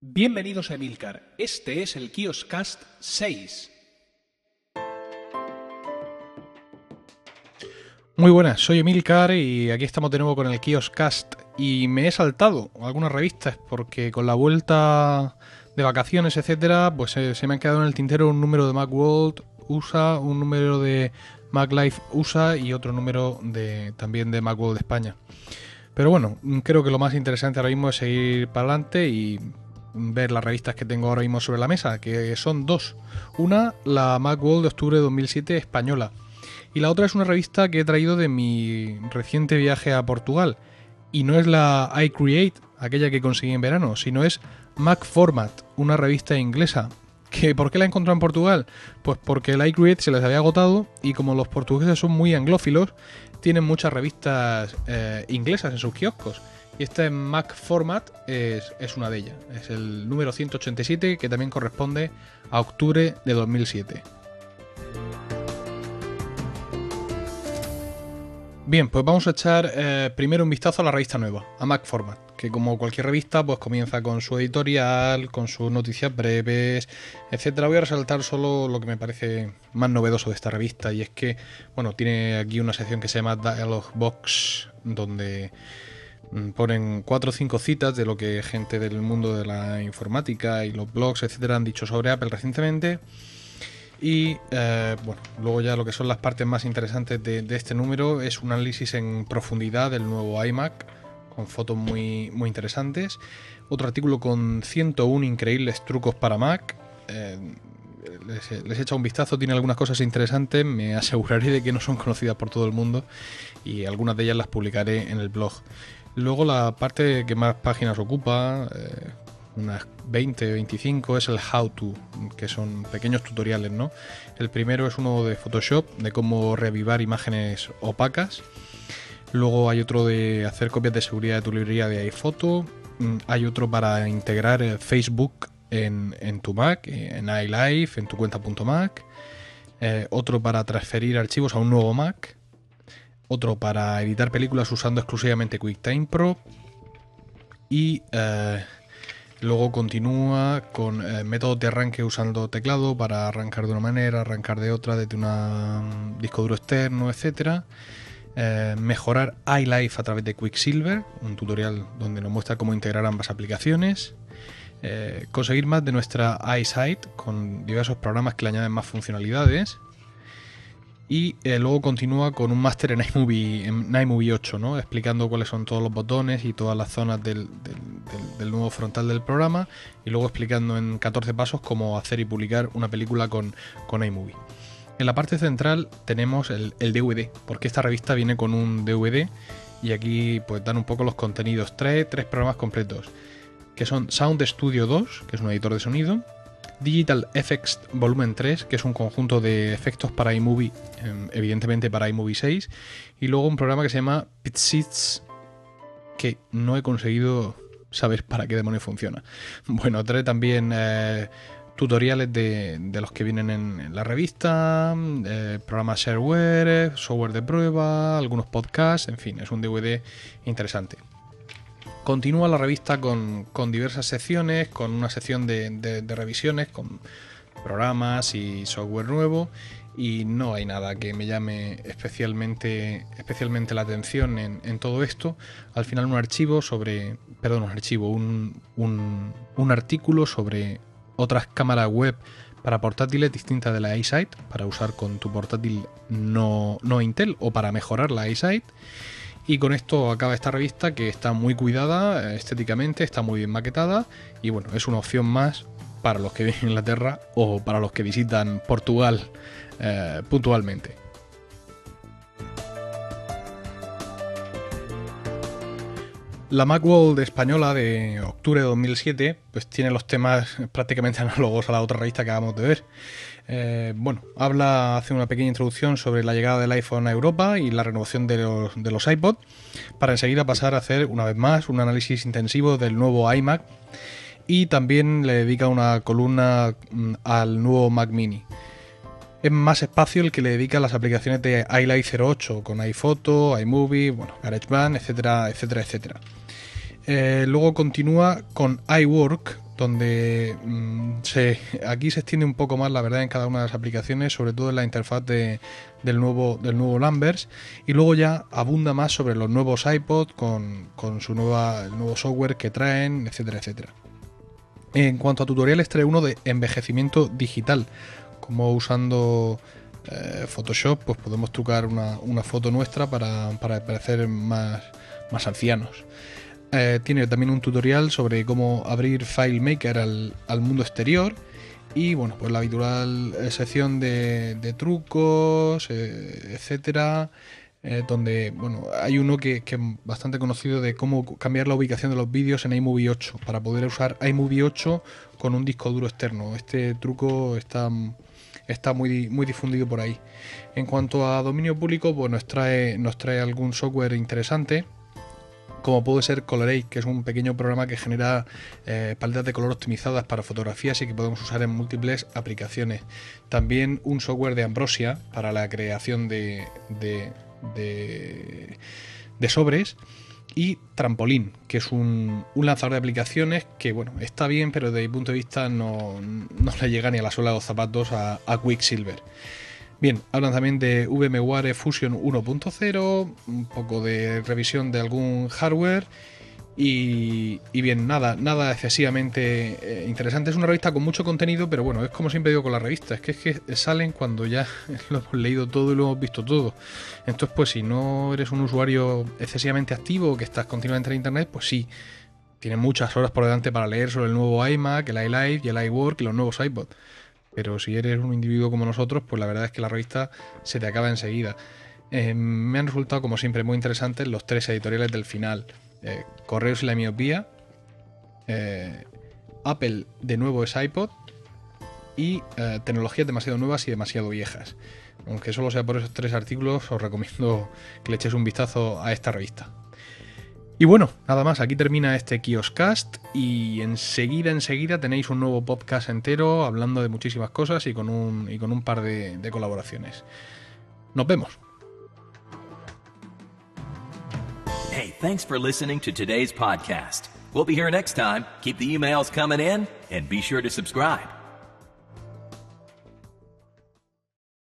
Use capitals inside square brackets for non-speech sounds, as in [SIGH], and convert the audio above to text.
Bienvenidos a Emilcar. Este es el Kioscast 6. Muy buenas, soy Emilcar y aquí estamos de nuevo con el Kioscast. Y me he saltado algunas revistas porque con la vuelta de vacaciones, etcétera, pues eh, se me han quedado en el tintero un número de Macworld USA, un número de MacLife USA y otro número de también de Macworld España. Pero bueno, creo que lo más interesante ahora mismo es seguir para adelante y ver las revistas que tengo ahora mismo sobre la mesa, que son dos. Una, la Macworld de octubre de 2007 española. Y la otra es una revista que he traído de mi reciente viaje a Portugal. Y no es la iCreate, aquella que conseguí en verano, sino es Mac Format, una revista inglesa. ¿Que ¿Por qué la he encontrado en Portugal? Pues porque el iCreate se les había agotado y como los portugueses son muy anglófilos, tienen muchas revistas eh, inglesas en sus kioscos. Y este Mac Format es, una de ellas. Es el número 187 que también corresponde a octubre de 2007. Bien, pues vamos a echar eh, primero un vistazo a la revista nueva, a Mac Format, que como cualquier revista, pues comienza con su editorial, con sus noticias breves, etcétera. Voy a resaltar solo lo que me parece más novedoso de esta revista, y es que, bueno, tiene aquí una sección que se llama Dialog Box, donde ponen cuatro o cinco citas de lo que gente del mundo de la informática y los blogs, etcétera, han dicho sobre Apple recientemente. Y eh, bueno, luego ya lo que son las partes más interesantes de, este número es un análisis en profundidad del nuevo iMac, con fotos muy, muy interesantes. Otro artículo con 101 increíbles trucos para Mac. Eh, les he echado un vistazo, tiene algunas cosas interesantes, me aseguraré de que no son conocidas por todo el mundo y algunas de ellas las publicaré en el blog. Luego la parte que más páginas ocupa, eh, unas 20, 25, es el how to, que son pequeños tutoriales, ¿no? El primero es uno de Photoshop, de cómo reavivar imágenes opacas. Luego hay otro de hacer copias de seguridad de tu librería de iPhoto. Hay otro para integrar Facebook en, en tu Mac, en iLife, en tu cuenta.mac. Eh, otro para transferir archivos a un nuevo Mac. Otro para editar películas usando exclusivamente QuickTime Pro. Y eh, Luego continúa con eh, métodos de arranque usando teclado para arrancar de una manera, arrancar de otra, desde un disco duro externo, etc. Eh, mejorar iLife a través de Quicksilver, un tutorial donde nos muestra cómo integrar ambas aplicaciones. Eh, conseguir más de nuestra iSight con diversos programas que le añaden más funcionalidades. Y eh, luego continúa con un máster en iMovie, en iMovie 8, ¿no? explicando cuáles son todos los botones y todas las zonas del, del, nuevo frontal del programa. Y luego explicando en 14 pasos cómo hacer y publicar una película con, con iMovie. En la parte central tenemos el, el, DVD, porque esta revista viene con un DVD y aquí pues dan un poco los contenidos. Trae tres programas completos, que son Sound Studio 2, que es un editor de sonido, Digital Effects Volumen 3, que es un conjunto de efectos para iMovie, evidentemente para iMovie 6, y luego un programa que se llama Pitsits, que no he conseguido saber para qué demonios funciona. [LAUGHS] Bueno, trae también eh, tutoriales de, los que vienen en, la revista, eh, programas shareware, software de prueba, algunos podcasts, en fin, es un DVD interesante. Continúa la revista con, con, diversas secciones, con una sección de, revisiones, con programas y software nuevo. Y no hay nada que me llame especialmente, especialmente la atención en, todo esto. Al final un archivo sobre, perdón, un archivo, un, un, artículo sobre otras cámaras web para portátiles distintas de la iSight, para usar con tu portátil no, no Intel o para mejorar la iSight. Y con esto acaba esta revista que está muy cuidada estéticamente, está muy bien maquetada y bueno, es una opción más para los que viven en Inglaterra o para los que visitan Portugal eh, puntualmente. La Macworld española de octubre de 2007 pues tiene los temas prácticamente [LAUGHS] análogos a la otra revista que acabamos de ver. Eh, bueno, habla, hace una pequeña introducción sobre la llegada del iPhone a Europa y la renovación de los, de iPod, para enseguida pasar a hacer una vez más un análisis intensivo del nuevo iMac y también le dedica una columna mm, al nuevo Mac Mini. Es más espacio el que le dedica a las aplicaciones de iLight 08 con iPhoto, iMovie, bueno, GarageBand, etcétera, etcétera, etcétera. Eh, luego continúa con iWork, donde mm, aquí se extiende un poco más la verdad en cada una de las aplicaciones, sobre todo en la interfaz de, del nuevo del nuevo Lambers y luego ya abunda más sobre los nuevos iPod con, su nuevo software que traen, etcétera, etcétera. En cuanto a tutoriales trae uno de envejecimiento digital, como usando eh, Photoshop pues podemos trucar una, foto nuestra para, parecer más ancianos. Eh, tiene también un tutorial sobre cómo abrir FileMaker al, al mundo exterior. Y bueno, pues la habitual eh, sección de, trucos, eh, etcétera. donde bueno, hay uno que, que, es bastante conocido de cómo cambiar la ubicación de los vídeos en iMovie 8 para poder usar iMovie 8 con un disco duro externo. Este truco está, está muy, muy difundido por ahí. En cuanto a dominio público, pues nos trae, nos trae algún software interesante como puede ser Colorate, que es un pequeño programa que genera eh, paletas de color optimizadas para fotografías y que podemos usar en múltiples aplicaciones. También un software de Ambrosia para la creación de, de, sobres. Y Trampolin, que es un, un, lanzador de aplicaciones que, bueno, está bien, pero desde mi punto de vista no, no le llega ni a la suela de los zapatos a, a Quicksilver. Bien, hablan también de VMware Fusion 1.0, un poco de revisión de algún hardware y, bien, nada, nada excesivamente eh, interesante. Es una revista con mucho contenido, pero bueno, es como siempre digo con la revista, es que, es que salen cuando ya [LAUGHS] lo hemos leído todo y lo hemos visto todo. Entonces, pues si no eres un usuario excesivamente activo, que estás continuamente en internet, pues sí, tienes muchas horas por delante para leer sobre el nuevo iMac, el iLife y el iWork y los nuevos iPod. Pero si eres un individuo como nosotros, pues la verdad es que la revista se te acaba enseguida. Eh, me han resultado, como siempre, muy interesantes los tres editoriales del final. Eh, Correos y la miopía. Eh, Apple de nuevo es iPod. Y tecnologías demasiado nuevas y demasiado viejas. Aunque solo sea por esos tres artículos, os recomiendo que le eches un vistazo a esta revista. Y bueno, nada más, aquí termina este Kioscast y enseguida, enseguida tenéis un nuevo podcast entero hablando de muchísimas cosas y con un, y con un par de, de colaboraciones. Nos vemos. Hey, thanks for listening to today's podcast. We'll be here next time. Keep the emails coming in and be sure to subscribe.